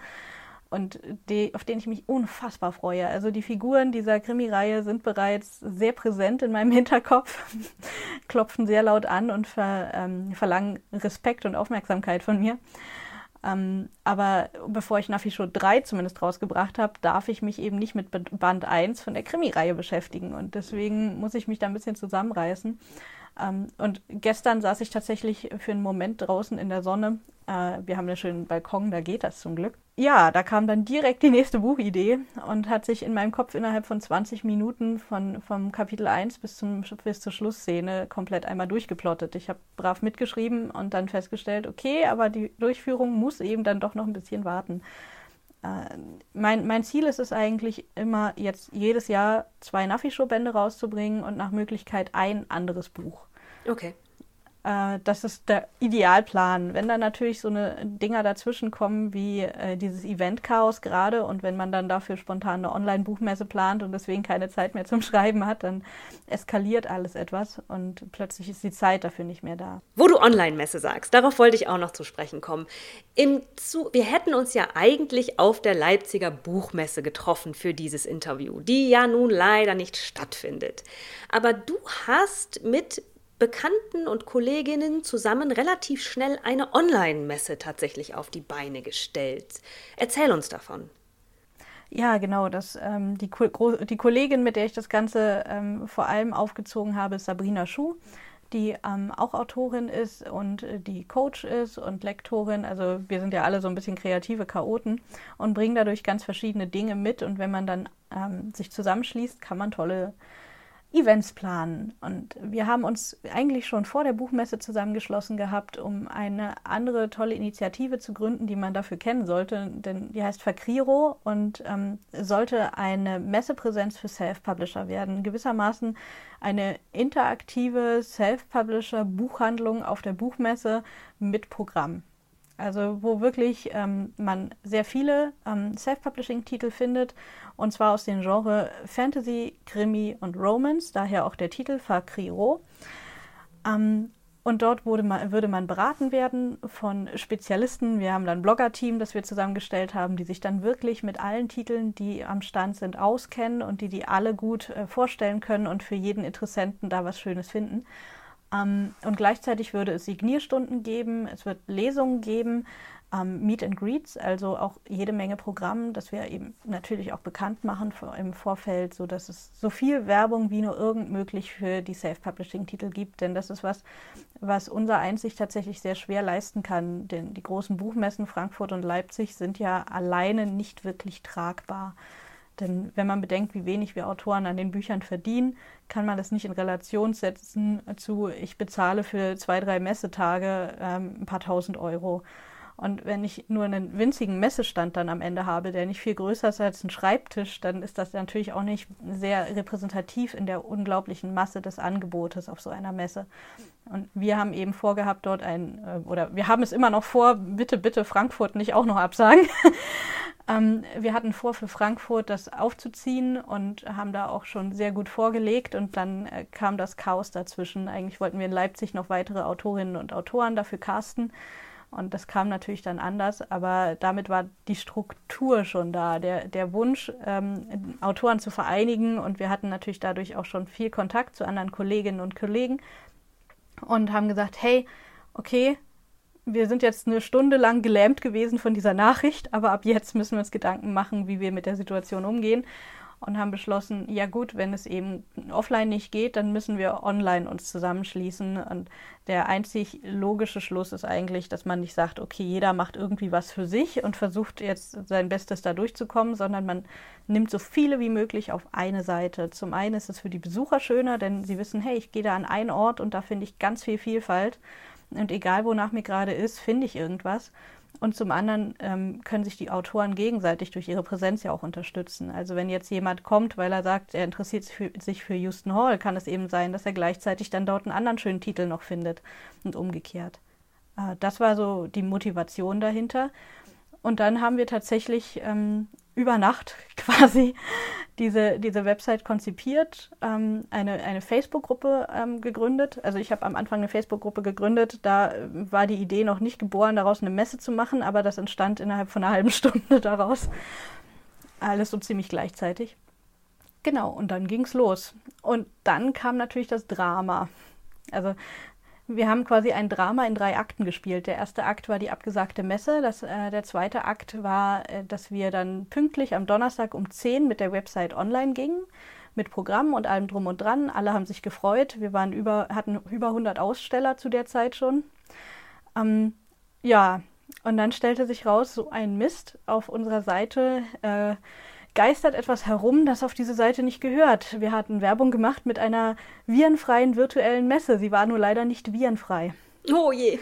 Speaker 3: und die, auf den ich mich unfassbar freue. Also die Figuren dieser Krimi-Reihe sind bereits sehr präsent in meinem Hinterkopf, klopfen sehr laut an und ver, ähm, verlangen Respekt und Aufmerksamkeit von mir. Ähm, aber bevor ich Nafi Show 3 zumindest rausgebracht habe, darf ich mich eben nicht mit Band 1 von der Krimi-Reihe beschäftigen. Und deswegen muss ich mich da ein bisschen zusammenreißen. Ähm, und gestern saß ich tatsächlich für einen Moment draußen in der Sonne. Äh, wir haben einen schönen Balkon, da geht das zum Glück. Ja, da kam dann direkt die nächste Buchidee und hat sich in meinem Kopf innerhalb von 20 Minuten von, vom Kapitel 1 bis, zum, bis zur Schlussszene komplett einmal durchgeplottet. Ich habe brav mitgeschrieben und dann festgestellt, okay, aber die Durchführung muss eben dann doch noch ein bisschen warten. Äh, mein, mein Ziel ist es eigentlich immer, jetzt jedes Jahr zwei Nafi-Show-Bände rauszubringen und nach Möglichkeit ein anderes Buch.
Speaker 2: Okay.
Speaker 3: Äh, das ist der Idealplan. Wenn dann natürlich so eine Dinger dazwischen kommen wie äh, dieses Event-Chaos gerade und wenn man dann dafür spontan eine Online-Buchmesse plant und deswegen keine Zeit mehr zum Schreiben hat, dann eskaliert alles etwas und plötzlich ist die Zeit dafür nicht mehr da.
Speaker 2: Wo du Online-Messe sagst, darauf wollte ich auch noch zu sprechen kommen. Im zu wir hätten uns ja eigentlich auf der Leipziger Buchmesse getroffen für dieses Interview, die ja nun leider nicht stattfindet. Aber du hast mit Bekannten und Kolleginnen zusammen relativ schnell eine Online-Messe tatsächlich auf die Beine gestellt. Erzähl uns davon.
Speaker 3: Ja, genau. Das, ähm, die, die, Kollegin, mit der ich das Ganze ähm, vor allem aufgezogen habe, ist Sabrina Schuh, die ähm, auch Autorin ist und äh, die Coach ist und Lektorin. Also wir sind ja alle so ein bisschen kreative Chaoten und bringen dadurch ganz verschiedene Dinge mit. Und wenn man dann ähm, sich zusammenschließt, kann man tolle Events planen. Und wir haben uns eigentlich schon vor der Buchmesse zusammengeschlossen gehabt, um eine andere tolle Initiative zu gründen, die man dafür kennen sollte. Denn die heißt Fakriro und ähm, sollte eine Messepräsenz für Self-Publisher werden. Gewissermaßen eine interaktive Self-Publisher-Buchhandlung auf der Buchmesse mit Programm. Also wo wirklich ähm, man sehr viele ähm, Self-Publishing-Titel findet, und zwar aus den Genres Fantasy, Krimi und Romance, daher auch der Titel Fakriro. Ähm, und dort man, würde man beraten werden von Spezialisten. Wir haben dann ein Blogger-Team, das wir zusammengestellt haben, die sich dann wirklich mit allen Titeln, die am Stand sind, auskennen und die die alle gut äh, vorstellen können und für jeden Interessenten da was Schönes finden. Ähm, und gleichzeitig würde es Signierstunden geben, es wird Lesungen geben, ähm, Meet and Greets, also auch jede Menge Programm, das wir eben natürlich auch bekannt machen im Vorfeld, so dass es so viel Werbung wie nur irgend möglich für die Self-Publishing-Titel gibt. Denn das ist was, was unser Einsicht tatsächlich sehr schwer leisten kann. Denn die großen Buchmessen Frankfurt und Leipzig sind ja alleine nicht wirklich tragbar. Denn wenn man bedenkt, wie wenig wir Autoren an den Büchern verdienen, kann man das nicht in Relation setzen zu, ich bezahle für zwei, drei Messetage ähm, ein paar tausend Euro. Und wenn ich nur einen winzigen Messestand dann am Ende habe, der nicht viel größer ist als ein Schreibtisch, dann ist das natürlich auch nicht sehr repräsentativ in der unglaublichen Masse des Angebotes auf so einer Messe. Und wir haben eben vorgehabt, dort ein, äh, oder wir haben es immer noch vor, bitte, bitte Frankfurt nicht auch noch absagen. Ähm, wir hatten vor, für Frankfurt das aufzuziehen und haben da auch schon sehr gut vorgelegt. Und dann äh, kam das Chaos dazwischen. Eigentlich wollten wir in Leipzig noch weitere Autorinnen und Autoren dafür casten. Und das kam natürlich dann anders, aber damit war die Struktur schon da, der, der Wunsch, ähm, Autoren zu vereinigen. Und wir hatten natürlich dadurch auch schon viel Kontakt zu anderen Kolleginnen und Kollegen und haben gesagt, hey, okay, wir sind jetzt eine Stunde lang gelähmt gewesen von dieser Nachricht, aber ab jetzt müssen wir uns Gedanken machen, wie wir mit der Situation umgehen und haben beschlossen, ja gut, wenn es eben offline nicht geht, dann müssen wir online uns zusammenschließen. Und der einzig logische Schluss ist eigentlich, dass man nicht sagt, okay, jeder macht irgendwie was für sich und versucht jetzt sein Bestes da durchzukommen, sondern man nimmt so viele wie möglich auf eine Seite. Zum einen ist es für die Besucher schöner, denn sie wissen, hey, ich gehe da an einen Ort und da finde ich ganz viel Vielfalt. Und egal, wonach mir gerade ist, finde ich irgendwas. Und zum anderen ähm, können sich die Autoren gegenseitig durch ihre Präsenz ja auch unterstützen. Also wenn jetzt jemand kommt, weil er sagt, er interessiert sich für Houston Hall, kann es eben sein, dass er gleichzeitig dann dort einen anderen schönen Titel noch findet und umgekehrt. Äh, das war so die Motivation dahinter. Und dann haben wir tatsächlich ähm, über Nacht quasi diese, diese Website konzipiert, ähm, eine, eine Facebook-Gruppe ähm, gegründet. Also ich habe am Anfang eine Facebook-Gruppe gegründet. Da äh, war die Idee noch nicht geboren, daraus eine Messe zu machen, aber das entstand innerhalb von einer halben Stunde daraus. Alles so ziemlich gleichzeitig. Genau, und dann ging es los. Und dann kam natürlich das Drama. Also wir haben quasi ein Drama in drei Akten gespielt. Der erste Akt war die abgesagte Messe. Das, äh, der zweite Akt war, äh, dass wir dann pünktlich am Donnerstag um 10 mit der Website online gingen, mit Programm und allem drum und dran. Alle haben sich gefreut. Wir waren über, hatten über 100 Aussteller zu der Zeit schon. Ähm, ja, und dann stellte sich raus, so ein Mist auf unserer Seite. Äh, geistert etwas herum, das auf diese Seite nicht gehört. Wir hatten Werbung gemacht mit einer virenfreien virtuellen Messe. Sie war nur leider nicht virenfrei.
Speaker 2: Oh je.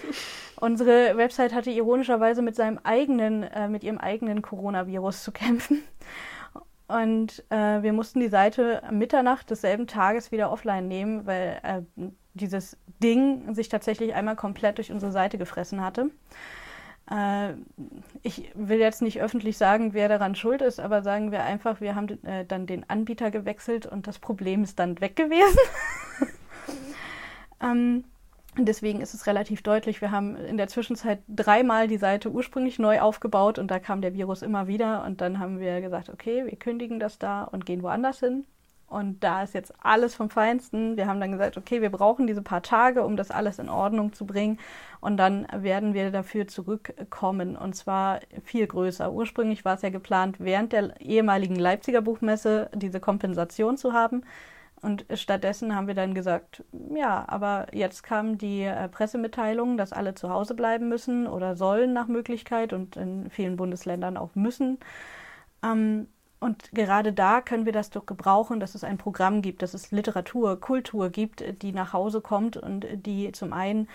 Speaker 3: Unsere Website hatte ironischerweise mit seinem eigenen, äh, mit ihrem eigenen Coronavirus zu kämpfen. Und äh, wir mussten die Seite Mitternacht desselben Tages wieder offline nehmen, weil äh, dieses Ding sich tatsächlich einmal komplett durch unsere Seite gefressen hatte. Äh, ich will jetzt nicht öffentlich sagen, wer daran schuld ist, aber sagen wir einfach, wir haben äh, dann den Anbieter gewechselt und das Problem ist dann weg gewesen. ähm, deswegen ist es relativ deutlich, wir haben in der Zwischenzeit dreimal die Seite ursprünglich neu aufgebaut und da kam der Virus immer wieder und dann haben wir gesagt, okay, wir kündigen das da und gehen woanders hin. Und da ist jetzt alles vom Feinsten. Wir haben dann gesagt, okay, wir brauchen diese paar Tage, um das alles in Ordnung zu bringen. Und dann werden wir dafür zurückkommen. Und zwar viel größer. Ursprünglich war es ja geplant, während der ehemaligen Leipziger Buchmesse diese Kompensation zu haben. Und stattdessen haben wir dann gesagt, ja, aber jetzt kam die äh, Pressemitteilung, dass alle zu Hause bleiben müssen oder sollen nach Möglichkeit und in vielen Bundesländern auch müssen. Ähm, und gerade da können wir das doch gebrauchen, dass es ein Programm gibt, dass es Literatur, Kultur gibt, die nach Hause kommt und die zum einen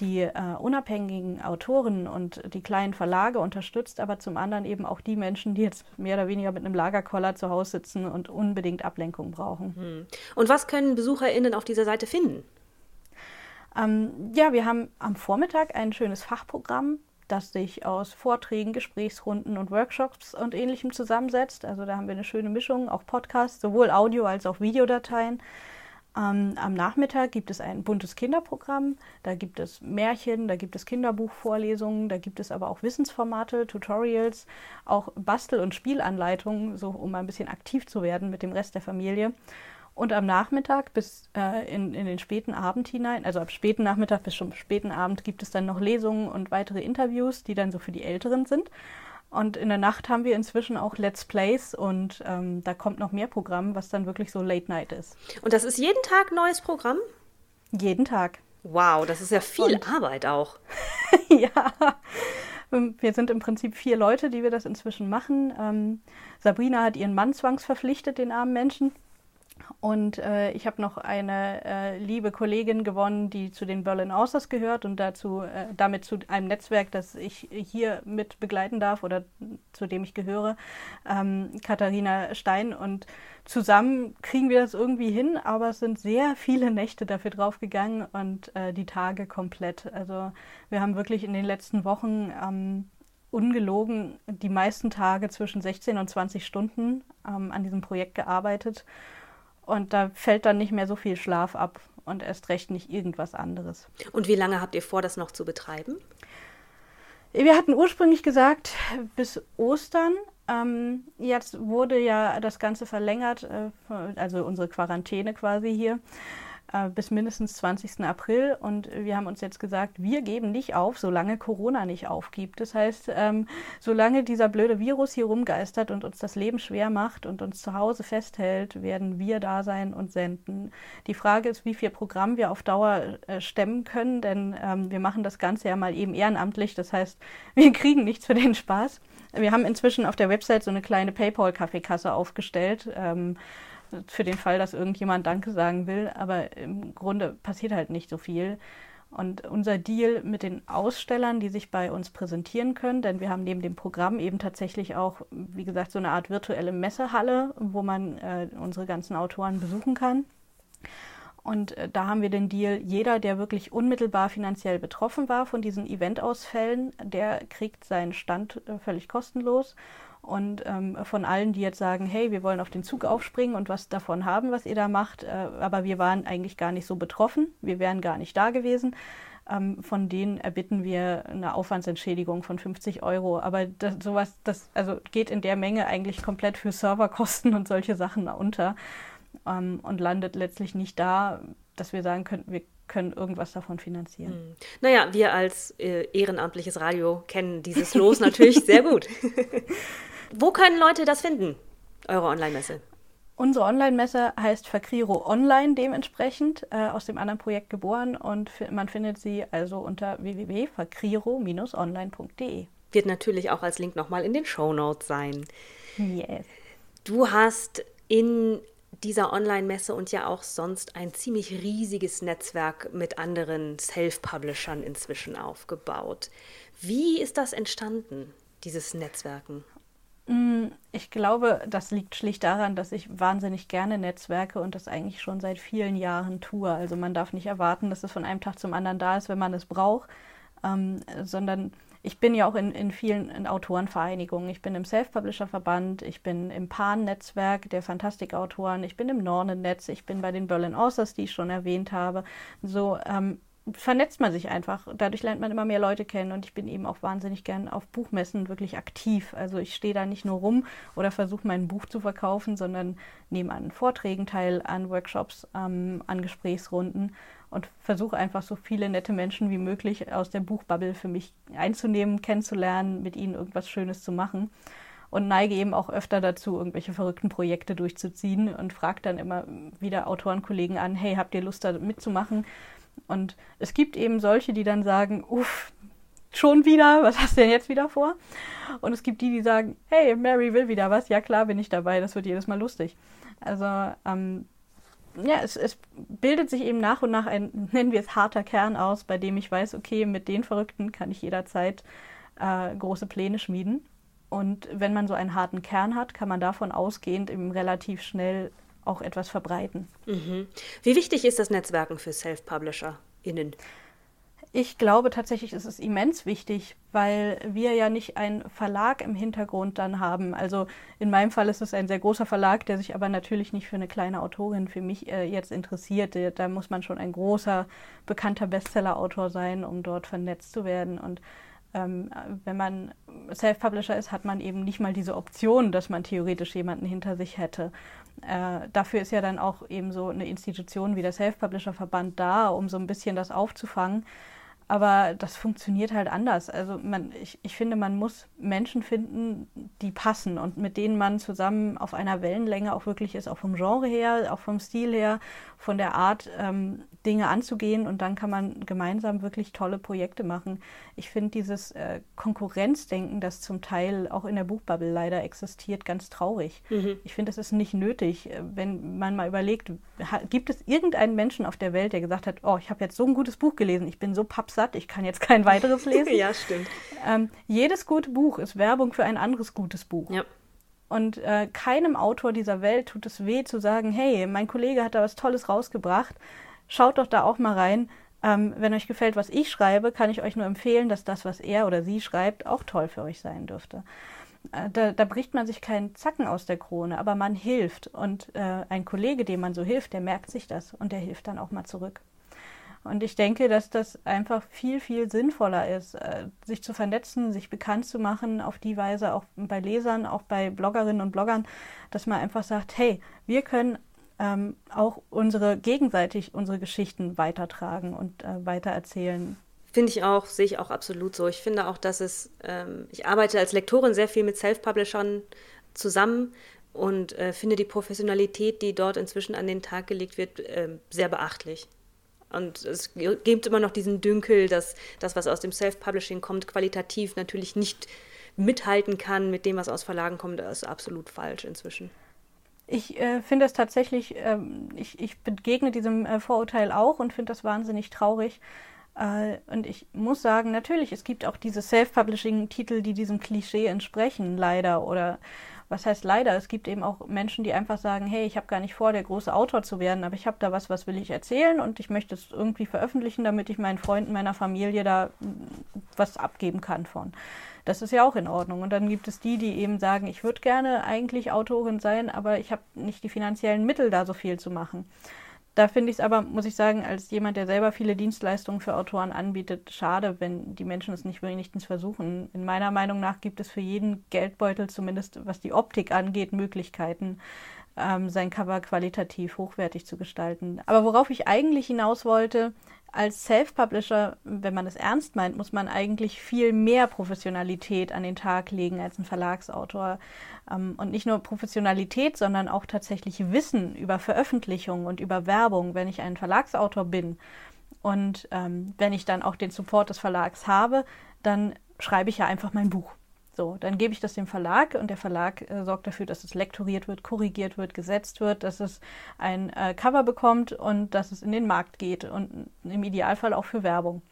Speaker 3: die äh, unabhängigen Autoren und die kleinen Verlage unterstützt, aber zum anderen eben auch die Menschen, die jetzt mehr oder weniger mit einem Lagerkoller zu Hause sitzen und unbedingt Ablenkung brauchen. Hm.
Speaker 2: Und was können BesucherInnen auf dieser Seite finden?
Speaker 3: Ähm, ja, wir haben am Vormittag ein schönes Fachprogramm das sich aus Vorträgen, Gesprächsrunden und Workshops und ähnlichem zusammensetzt. Also da haben wir eine schöne Mischung, auch Podcasts, sowohl Audio- als auch Videodateien. Ähm, am Nachmittag gibt es ein buntes Kinderprogramm. Da gibt es Märchen, da gibt es Kinderbuchvorlesungen, da gibt es aber auch Wissensformate, Tutorials, auch Bastel- und Spielanleitungen, so um ein bisschen aktiv zu werden mit dem Rest der Familie. Und am Nachmittag bis äh, in, in den späten Abend hinein, also ab späten Nachmittag bis zum späten Abend gibt es dann noch Lesungen und weitere Interviews, die dann so für die Älteren sind. Und in der Nacht haben wir inzwischen auch Let's Plays und ähm, da kommt noch mehr Programm, was dann wirklich so Late Night ist.
Speaker 2: Und das ist jeden Tag neues Programm?
Speaker 3: Jeden Tag.
Speaker 2: Wow, das ist ja viel und, Arbeit auch.
Speaker 3: ja. Wir sind im Prinzip vier Leute, die wir das inzwischen machen. Ähm, Sabrina hat ihren Mann zwangsverpflichtet, den armen Menschen. Und äh, ich habe noch eine äh, liebe Kollegin gewonnen, die zu den Berlin Authors gehört und dazu, äh, damit zu einem Netzwerk, das ich hier mit begleiten darf oder zu dem ich gehöre, ähm, Katharina Stein. Und zusammen kriegen wir das irgendwie hin, aber es sind sehr viele Nächte dafür draufgegangen und äh, die Tage komplett. Also wir haben wirklich in den letzten Wochen ähm, ungelogen die meisten Tage zwischen 16 und 20 Stunden ähm, an diesem Projekt gearbeitet. Und da fällt dann nicht mehr so viel Schlaf ab und erst recht nicht irgendwas anderes.
Speaker 2: Und wie lange habt ihr vor, das noch zu betreiben?
Speaker 3: Wir hatten ursprünglich gesagt, bis Ostern. Ähm, jetzt wurde ja das Ganze verlängert, äh, also unsere Quarantäne quasi hier äh, bis mindestens 20. April. Und wir haben uns jetzt gesagt, wir geben nicht auf, solange Corona nicht aufgibt. Das heißt, ähm, solange dieser blöde Virus hier rumgeistert und uns das Leben schwer macht und uns zu Hause festhält, werden wir da sein und senden. Die Frage ist, wie viel Programm wir auf Dauer äh, stemmen können, denn ähm, wir machen das Ganze ja mal eben ehrenamtlich. Das heißt, wir kriegen nichts für den Spaß. Wir haben inzwischen auf der Website so eine kleine PayPal-Kaffeekasse aufgestellt. Ähm, für den Fall, dass irgendjemand Danke sagen will, aber im Grunde passiert halt nicht so viel. Und unser Deal mit den Ausstellern, die sich bei uns präsentieren können, denn wir haben neben dem Programm eben tatsächlich auch, wie gesagt, so eine Art virtuelle Messehalle, wo man äh, unsere ganzen Autoren besuchen kann. Und äh, da haben wir den Deal, jeder, der wirklich unmittelbar finanziell betroffen war von diesen Eventausfällen, der kriegt seinen Stand äh, völlig kostenlos. Und ähm, von allen, die jetzt sagen, hey, wir wollen auf den Zug aufspringen und was davon haben, was ihr da macht, äh, aber wir waren eigentlich gar nicht so betroffen, wir wären gar nicht da gewesen, ähm, von denen erbitten wir eine Aufwandsentschädigung von 50 Euro. Aber das, sowas, das also geht in der Menge eigentlich komplett für Serverkosten und solche Sachen unter ähm, und landet letztlich nicht da, dass wir sagen könnten, wir können irgendwas davon finanzieren. Hm.
Speaker 2: Naja, wir als äh, ehrenamtliches Radio kennen dieses Los natürlich sehr gut. Wo können Leute das finden, eure Online-Messe?
Speaker 3: Unsere Online-Messe heißt Fakriro Online dementsprechend, äh, aus dem anderen Projekt geboren und man findet sie also unter www.fakriro-online.de.
Speaker 2: Wird natürlich auch als Link nochmal in den Show Notes sein.
Speaker 3: Yes.
Speaker 2: Du hast in dieser Online-Messe und ja auch sonst ein ziemlich riesiges Netzwerk mit anderen Self-Publishern inzwischen aufgebaut. Wie ist das entstanden, dieses Netzwerken?
Speaker 3: Mm, ich glaube, das liegt schlicht daran, dass ich wahnsinnig gerne Netzwerke und das eigentlich schon seit vielen Jahren tue. Also man darf nicht erwarten, dass es von einem Tag zum anderen da ist, wenn man es braucht, ähm, sondern ich bin ja auch in, in vielen in Autorenvereinigungen. Ich bin im Self-Publisher-Verband, ich bin im PAN-Netzwerk der Fantastikautoren, ich bin im Nornen-Netz, ich bin bei den Berlin Authors, die ich schon erwähnt habe. So ähm, vernetzt man sich einfach. Dadurch lernt man immer mehr Leute kennen und ich bin eben auch wahnsinnig gern auf Buchmessen wirklich aktiv. Also ich stehe da nicht nur rum oder versuche mein Buch zu verkaufen, sondern nehme an Vorträgen teil, an Workshops, ähm, an Gesprächsrunden und versuche einfach so viele nette Menschen wie möglich aus der Buchbubble für mich einzunehmen, kennenzulernen, mit ihnen irgendwas Schönes zu machen. Und neige eben auch öfter dazu, irgendwelche verrückten Projekte durchzuziehen und frage dann immer wieder Autorenkollegen an, hey, habt ihr Lust da mitzumachen? Und es gibt eben solche, die dann sagen, uff, schon wieder, was hast du denn jetzt wieder vor? Und es gibt die, die sagen, hey, Mary will wieder was, ja klar bin ich dabei, das wird jedes Mal lustig. Also ähm, ja, es, es bildet sich eben nach und nach ein, nennen wir es harter Kern aus, bei dem ich weiß, okay, mit den Verrückten kann ich jederzeit äh, große Pläne schmieden. Und wenn man so einen harten Kern hat, kann man davon ausgehend eben relativ schnell auch etwas verbreiten.
Speaker 2: Mhm. Wie wichtig ist das Netzwerken für Self-PublisherInnen?
Speaker 3: Ich glaube tatsächlich ist es immens wichtig, weil wir ja nicht einen Verlag im Hintergrund dann haben. Also in meinem Fall ist es ein sehr großer Verlag, der sich aber natürlich nicht für eine kleine Autorin für mich äh, jetzt interessiert. Da muss man schon ein großer, bekannter Bestseller-Autor sein, um dort vernetzt zu werden. Und ähm, wenn man Self-Publisher ist, hat man eben nicht mal diese Option, dass man theoretisch jemanden hinter sich hätte. Äh, dafür ist ja dann auch eben so eine Institution wie der Self-Publisher-Verband da, um so ein bisschen das aufzufangen. Aber das funktioniert halt anders. Also man, ich, ich finde, man muss Menschen finden, die passen und mit denen man zusammen auf einer Wellenlänge auch wirklich ist, auch vom Genre her, auch vom Stil her, von der Art, ähm, Dinge anzugehen und dann kann man gemeinsam wirklich tolle Projekte machen. Ich finde dieses äh, Konkurrenzdenken, das zum Teil auch in der Buchbubble leider existiert, ganz traurig. Mhm. Ich finde, es ist nicht nötig, äh, wenn man mal überlegt, gibt es irgendeinen Menschen auf der Welt, der gesagt hat, oh, ich habe jetzt so ein gutes Buch gelesen, ich bin so pappsatt, ich kann jetzt kein weiteres lesen.
Speaker 2: ja, stimmt.
Speaker 3: Ähm, jedes gute Buch ist Werbung für ein anderes gutes Buch. Ja. Und äh, keinem Autor dieser Welt tut es weh zu sagen, hey, mein Kollege hat da was Tolles rausgebracht, schaut doch da auch mal rein. Ähm, wenn euch gefällt, was ich schreibe, kann ich euch nur empfehlen, dass das, was er oder sie schreibt, auch toll für euch sein dürfte. Äh, da, da, bricht man sich keinen Zacken aus der Krone, aber man hilft. Und äh, ein Kollege, dem man so hilft, der merkt sich das und der hilft dann auch mal zurück. Und ich denke, dass das einfach viel, viel sinnvoller ist, äh, sich zu vernetzen, sich bekannt zu machen, auf die Weise auch bei Lesern, auch bei Bloggerinnen und Bloggern, dass man einfach sagt, hey, wir können ähm, auch unsere gegenseitig unsere Geschichten weitertragen und äh, weitererzählen.
Speaker 2: Finde ich auch, sehe ich auch absolut so. Ich finde auch, dass es, ähm, ich arbeite als Lektorin sehr viel mit Self-Publishern zusammen und äh, finde die Professionalität, die dort inzwischen an den Tag gelegt wird, äh, sehr beachtlich. Und es gibt immer noch diesen Dünkel, dass das, was aus dem Self-Publishing kommt, qualitativ natürlich nicht mithalten kann mit dem, was aus Verlagen kommt. Das ist absolut falsch inzwischen.
Speaker 3: Ich äh, finde es tatsächlich, ähm, ich, ich, begegne diesem äh, Vorurteil auch und finde das wahnsinnig traurig. Äh, und ich muss sagen, natürlich, es gibt auch diese Self-Publishing-Titel, die diesem Klischee entsprechen, leider. Oder was heißt leider? Es gibt eben auch Menschen, die einfach sagen, hey, ich habe gar nicht vor, der große Autor zu werden, aber ich habe da was, was will ich erzählen und ich möchte es irgendwie veröffentlichen, damit ich meinen Freunden, meiner Familie da mm, was abgeben kann von. Das ist ja auch in Ordnung. Und dann gibt es die, die eben sagen, ich würde gerne eigentlich Autorin sein, aber ich habe nicht die finanziellen Mittel, da so viel zu machen. Da finde ich es aber, muss ich sagen, als jemand, der selber viele Dienstleistungen für Autoren anbietet, schade, wenn die Menschen es nicht wenigstens versuchen. In meiner Meinung nach gibt es für jeden Geldbeutel, zumindest was die Optik angeht, Möglichkeiten, ähm, sein Cover qualitativ hochwertig zu gestalten. Aber worauf ich eigentlich hinaus wollte, als Self-Publisher, wenn man es ernst meint, muss man eigentlich viel mehr Professionalität an den Tag legen als ein Verlagsautor. Ähm, und nicht nur Professionalität, sondern auch tatsächlich Wissen über Veröffentlichung und über Werbung, wenn ich ein Verlagsautor bin. Und ähm, wenn ich dann auch den Support des Verlags habe, dann schreibe ich ja einfach mein Buch. So, dann gebe ich das dem Verlag und der Verlag äh, sorgt dafür, dass es lektoriert wird, korrigiert wird, gesetzt wird, dass es ein äh, Cover bekommt und dass es in den Markt geht und im Idealfall auch für Werbung.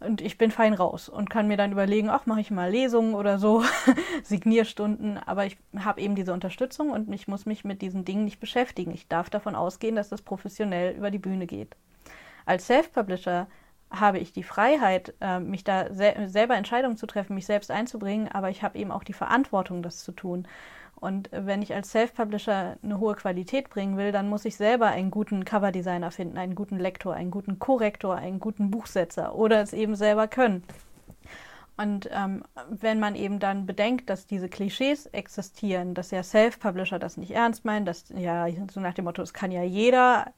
Speaker 3: Und ich bin fein raus und kann mir dann überlegen, ach, mache ich mal Lesungen oder so, Signierstunden, aber ich habe eben diese Unterstützung und ich muss mich mit diesen Dingen nicht beschäftigen. Ich darf davon ausgehen, dass das professionell über die Bühne geht. Als Self-Publisher habe ich die Freiheit, äh, mich da sel selber Entscheidungen zu treffen, mich selbst einzubringen, aber ich habe eben auch die Verantwortung, das zu tun. Und wenn ich als Self-Publisher eine hohe Qualität bringen will, dann muss ich selber einen guten Coverdesigner finden, einen guten Lektor, einen guten Korrektor, einen guten Buchsetzer oder es eben selber können. Und ähm, wenn man eben dann bedenkt, dass diese Klischees existieren, dass ja Self-Publisher das nicht ernst meinen, dass ja so nach dem Motto, es kann ja jeder,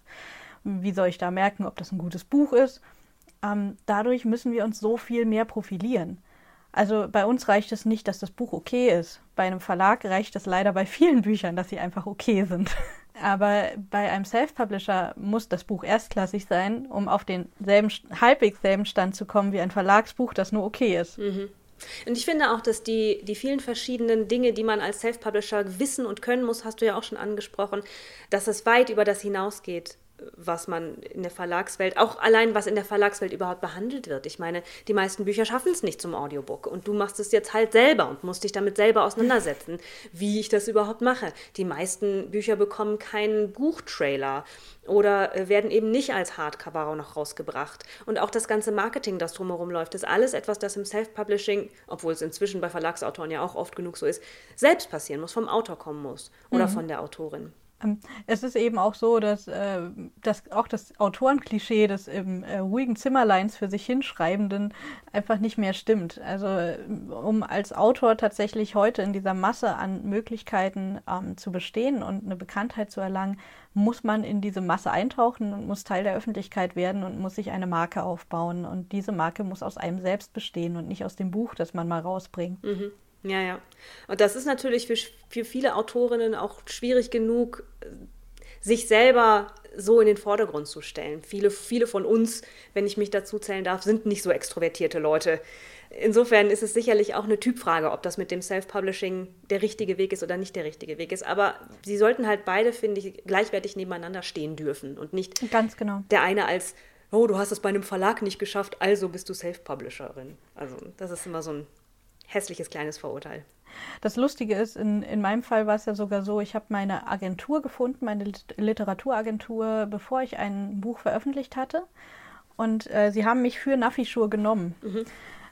Speaker 3: wie soll ich da merken, ob das ein gutes Buch ist? Ähm, dadurch müssen wir uns so viel mehr profilieren. Also bei uns reicht es nicht, dass das Buch okay ist. Bei einem Verlag reicht es leider bei vielen Büchern, dass sie einfach okay sind. Aber bei einem Self-Publisher muss das Buch erstklassig sein, um auf den selben, halbwegs selben Stand zu kommen wie ein Verlagsbuch, das nur okay ist.
Speaker 2: Mhm. Und ich finde auch, dass die, die vielen verschiedenen Dinge, die man als Self-Publisher wissen und können muss, hast du ja auch schon angesprochen, dass es weit über das hinausgeht, was man in der Verlagswelt, auch allein was in der Verlagswelt überhaupt behandelt wird. Ich meine, die meisten Bücher schaffen es nicht zum Audiobook und du machst es jetzt halt selber und musst dich damit selber auseinandersetzen, wie ich das überhaupt mache. Die meisten Bücher bekommen keinen Buchtrailer oder äh, werden eben nicht als Hardcover noch rausgebracht. Und auch das ganze Marketing, das drumherum läuft, ist alles etwas, das im Self-Publishing, obwohl es inzwischen bei Verlagsautoren ja auch oft genug so ist, selbst passieren muss, vom Autor kommen muss oder mhm. von der Autorin.
Speaker 3: Ähm, es ist eben auch so, dass, äh, dass auch das Autorenklischee des im äh, ruhigen Zimmerleins für sich hinschreibenden einfach nicht mehr stimmt. Also um als Autor tatsächlich heute in dieser Masse an Möglichkeiten ähm, zu bestehen und eine Bekanntheit zu erlangen, muss man in diese Masse eintauchen und muss Teil der Öffentlichkeit werden und muss sich eine Marke aufbauen. Und diese Marke muss aus einem selbst bestehen und nicht aus dem Buch, das man mal rausbringt.
Speaker 2: Mhm. Ja, ja. Und das ist natürlich für, für viele Autorinnen auch schwierig genug, sich selber so in den Vordergrund zu stellen. Viele, viele von uns, wenn ich mich dazu zählen darf, sind nicht so extrovertierte Leute. Insofern ist es sicherlich auch eine Typfrage, ob das mit dem Self-Publishing der richtige Weg ist oder nicht der richtige Weg ist. Aber sie sollten halt beide, finde ich, gleichwertig nebeneinander stehen dürfen und nicht
Speaker 3: Ganz genau.
Speaker 2: der eine als, oh, du hast es bei einem Verlag nicht geschafft, also bist du Self-Publisherin. Also das ist immer so ein hässliches kleines Vorurteil.
Speaker 3: Das Lustige ist, in, in meinem Fall war es ja sogar so, ich habe meine Agentur gefunden, meine Literaturagentur, bevor ich ein Buch veröffentlicht hatte. Und äh, sie haben mich für Nafischur genommen. Mhm.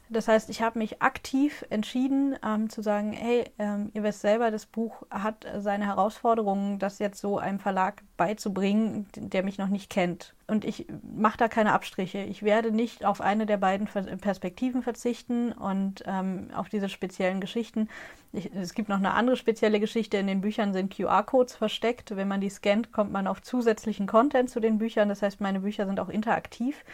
Speaker 3: Das heißt, ich habe mich aktiv entschieden ähm, zu sagen, hey, ähm, ihr wisst selber, das Buch hat seine Herausforderungen, das jetzt so einem Verlag beizubringen, der mich noch nicht kennt. Und ich mache da keine Abstriche. Ich werde nicht auf eine der beiden Perspektiven verzichten und ähm, auf diese speziellen Geschichten. Ich, es gibt noch eine andere spezielle Geschichte. In den Büchern sind QR-Codes versteckt. Wenn man die scannt, kommt man auf zusätzlichen Content zu den Büchern. Das heißt, meine Bücher sind auch interaktiv.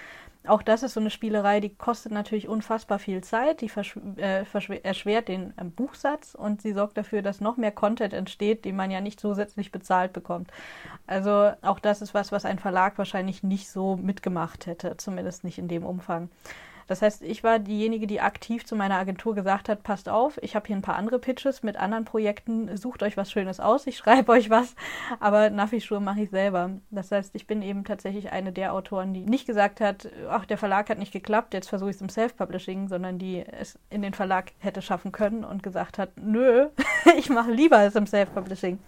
Speaker 3: Auch das ist so eine Spielerei, die kostet natürlich unfassbar viel Zeit, die äh, erschwert den äh, Buchsatz und sie sorgt dafür, dass noch mehr Content entsteht, den man ja nicht zusätzlich bezahlt bekommt. Also auch das ist was, was ein Verlag wahrscheinlich nicht so mitgemacht hätte, zumindest nicht in dem Umfang. Das heißt, ich war diejenige, die aktiv zu meiner Agentur gesagt hat, passt auf, ich habe hier ein paar andere Pitches mit anderen Projekten, sucht euch was Schönes aus, ich schreibe euch was, aber Nafi-Schuhe mache ich selber. Das heißt, ich bin eben tatsächlich eine der Autoren, die nicht gesagt hat, ach, der Verlag hat nicht geklappt, jetzt versuche ich es im Self-Publishing, sondern die es in den Verlag hätte schaffen können und gesagt hat, nö, ich mache lieber es im Self-Publishing.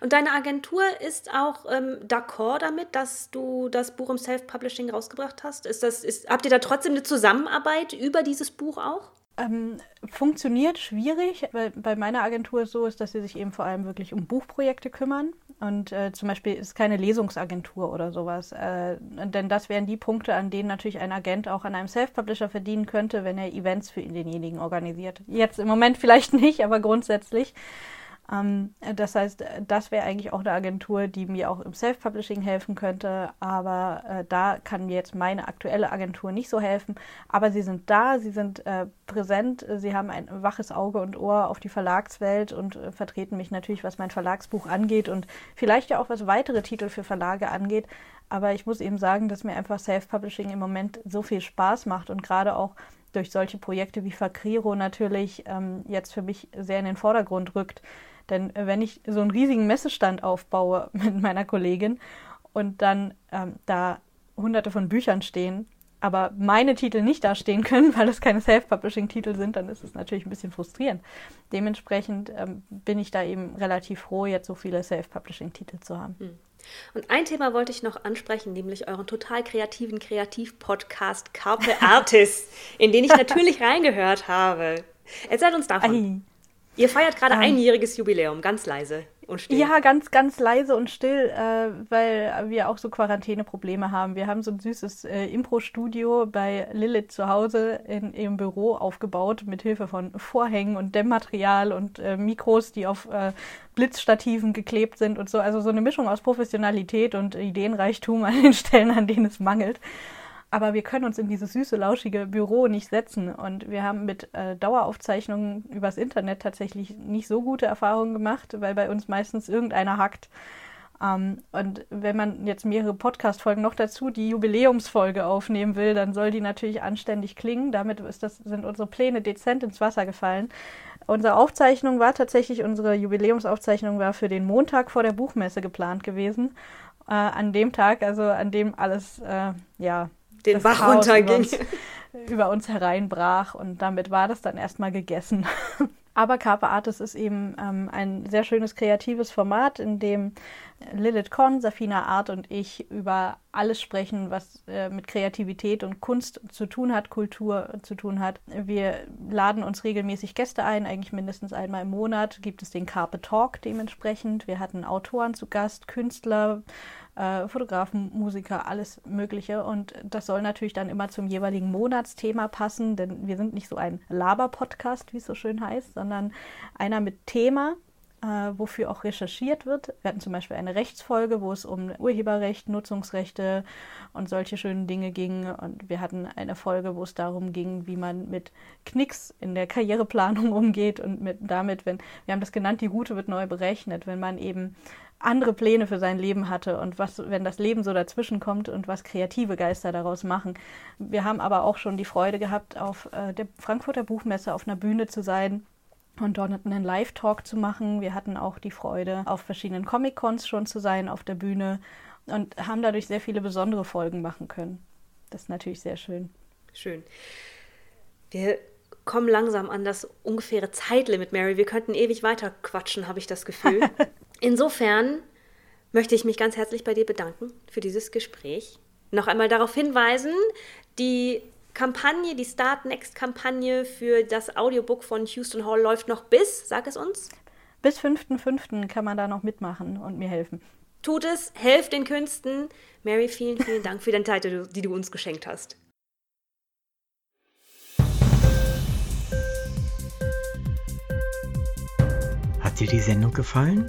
Speaker 2: Und deine Agentur ist auch ähm, d'accord damit, dass du das Buch im Self-Publishing rausgebracht hast? Ist das, ist, habt ihr da trotzdem eine Zusammenarbeit über dieses Buch auch?
Speaker 3: Ähm, funktioniert schwierig, weil bei meiner Agentur so ist, dass sie sich eben vor allem wirklich um Buchprojekte kümmern. Und äh, zum Beispiel ist keine Lesungsagentur oder sowas. Äh, denn das wären die Punkte, an denen natürlich ein Agent auch an einem Self-Publisher verdienen könnte, wenn er Events für denjenigen organisiert. Jetzt im Moment vielleicht nicht, aber grundsätzlich. Ähm, das heißt, das wäre eigentlich auch eine Agentur, die mir auch im Self-Publishing helfen könnte. Aber äh, da kann mir jetzt meine aktuelle Agentur nicht so helfen. Aber sie sind da, sie sind äh, präsent, sie haben ein waches Auge und Ohr auf die Verlagswelt und äh, vertreten mich natürlich, was mein Verlagsbuch angeht und vielleicht ja auch was weitere Titel für Verlage angeht. Aber ich muss eben sagen, dass mir einfach Self-Publishing im Moment so viel Spaß macht und gerade auch durch solche Projekte wie Fakriro natürlich ähm, jetzt für mich sehr in den Vordergrund rückt. Denn äh, wenn ich so einen riesigen Messestand aufbaue mit meiner Kollegin und dann ähm, da hunderte von Büchern stehen, aber meine Titel nicht da stehen können, weil es keine Self-Publishing-Titel sind, dann ist es natürlich ein bisschen frustrierend. Dementsprechend ähm, bin ich da eben relativ froh, jetzt so viele Self-Publishing-Titel zu haben. Hm.
Speaker 2: Und ein Thema wollte ich noch ansprechen, nämlich euren total kreativen Kreativ-Podcast Carpe Artist, in den ich natürlich reingehört habe. Erzählt uns davon. Ei. Ihr feiert gerade ähm, einjähriges Jubiläum, ganz leise und still.
Speaker 3: Ja, ganz, ganz leise und still, äh, weil wir auch so Quarantäneprobleme haben. Wir haben so ein süßes äh, Impro-Studio bei Lilith zu Hause in ihrem Büro aufgebaut, mit Hilfe von Vorhängen und Dämmmaterial und äh, Mikros, die auf äh, Blitzstativen geklebt sind und so. Also so eine Mischung aus Professionalität und Ideenreichtum an den Stellen, an denen es mangelt aber wir können uns in dieses süße, lauschige Büro nicht setzen. Und wir haben mit äh, Daueraufzeichnungen übers Internet tatsächlich nicht so gute Erfahrungen gemacht, weil bei uns meistens irgendeiner hackt. Ähm, und wenn man jetzt mehrere Podcast-Folgen noch dazu die Jubiläumsfolge aufnehmen will, dann soll die natürlich anständig klingen. Damit ist das, sind unsere Pläne dezent ins Wasser gefallen. Unsere Aufzeichnung war tatsächlich, unsere Jubiläumsaufzeichnung war für den Montag vor der Buchmesse geplant gewesen. Äh, an dem Tag, also an dem alles, äh, ja,
Speaker 2: den Bach runterging.
Speaker 3: Über uns, über uns hereinbrach und damit war das dann erstmal gegessen. Aber Carpe Artis ist eben ähm, ein sehr schönes kreatives Format, in dem Lilith Korn, Safina Art und ich über alles sprechen, was äh, mit Kreativität und Kunst zu tun hat, Kultur zu tun hat. Wir laden uns regelmäßig Gäste ein, eigentlich mindestens einmal im Monat gibt es den Carpe Talk dementsprechend. Wir hatten Autoren zu Gast, Künstler, äh, Fotografen, Musiker, alles Mögliche. Und das soll natürlich dann immer zum jeweiligen Monatsthema passen, denn wir sind nicht so ein Laber-Podcast, wie es so schön heißt, sondern einer mit Thema äh, wofür auch recherchiert wird. Wir hatten zum Beispiel eine Rechtsfolge, wo es um Urheberrecht, Nutzungsrechte und solche schönen Dinge ging. Und wir hatten eine Folge, wo es darum ging, wie man mit Knicks in der Karriereplanung umgeht und mit damit, wenn, wir haben das genannt, die Route wird neu berechnet, wenn man eben andere Pläne für sein Leben hatte und was, wenn das Leben so dazwischen kommt und was kreative Geister daraus machen. Wir haben aber auch schon die Freude gehabt, auf äh, der Frankfurter Buchmesse auf einer Bühne zu sein und dort einen Live-Talk zu machen. Wir hatten auch die Freude, auf verschiedenen Comic-Cons schon zu sein auf der Bühne und haben dadurch sehr viele besondere Folgen machen können. Das ist natürlich sehr schön.
Speaker 2: Schön. Wir kommen langsam an das ungefähre Zeitlimit, Mary. Wir könnten ewig weiter quatschen, habe ich das Gefühl. Insofern möchte ich mich ganz herzlich bei dir bedanken für dieses Gespräch. Noch einmal darauf hinweisen, die Kampagne, die Start Next Kampagne für das Audiobook von Houston Hall läuft noch bis, sag es uns.
Speaker 3: Bis 5.5. kann man da noch mitmachen und mir helfen.
Speaker 2: Tut es, helft den Künsten. Mary, vielen, vielen Dank für deine Zeit, die du uns geschenkt hast.
Speaker 1: Hat dir die Sendung gefallen?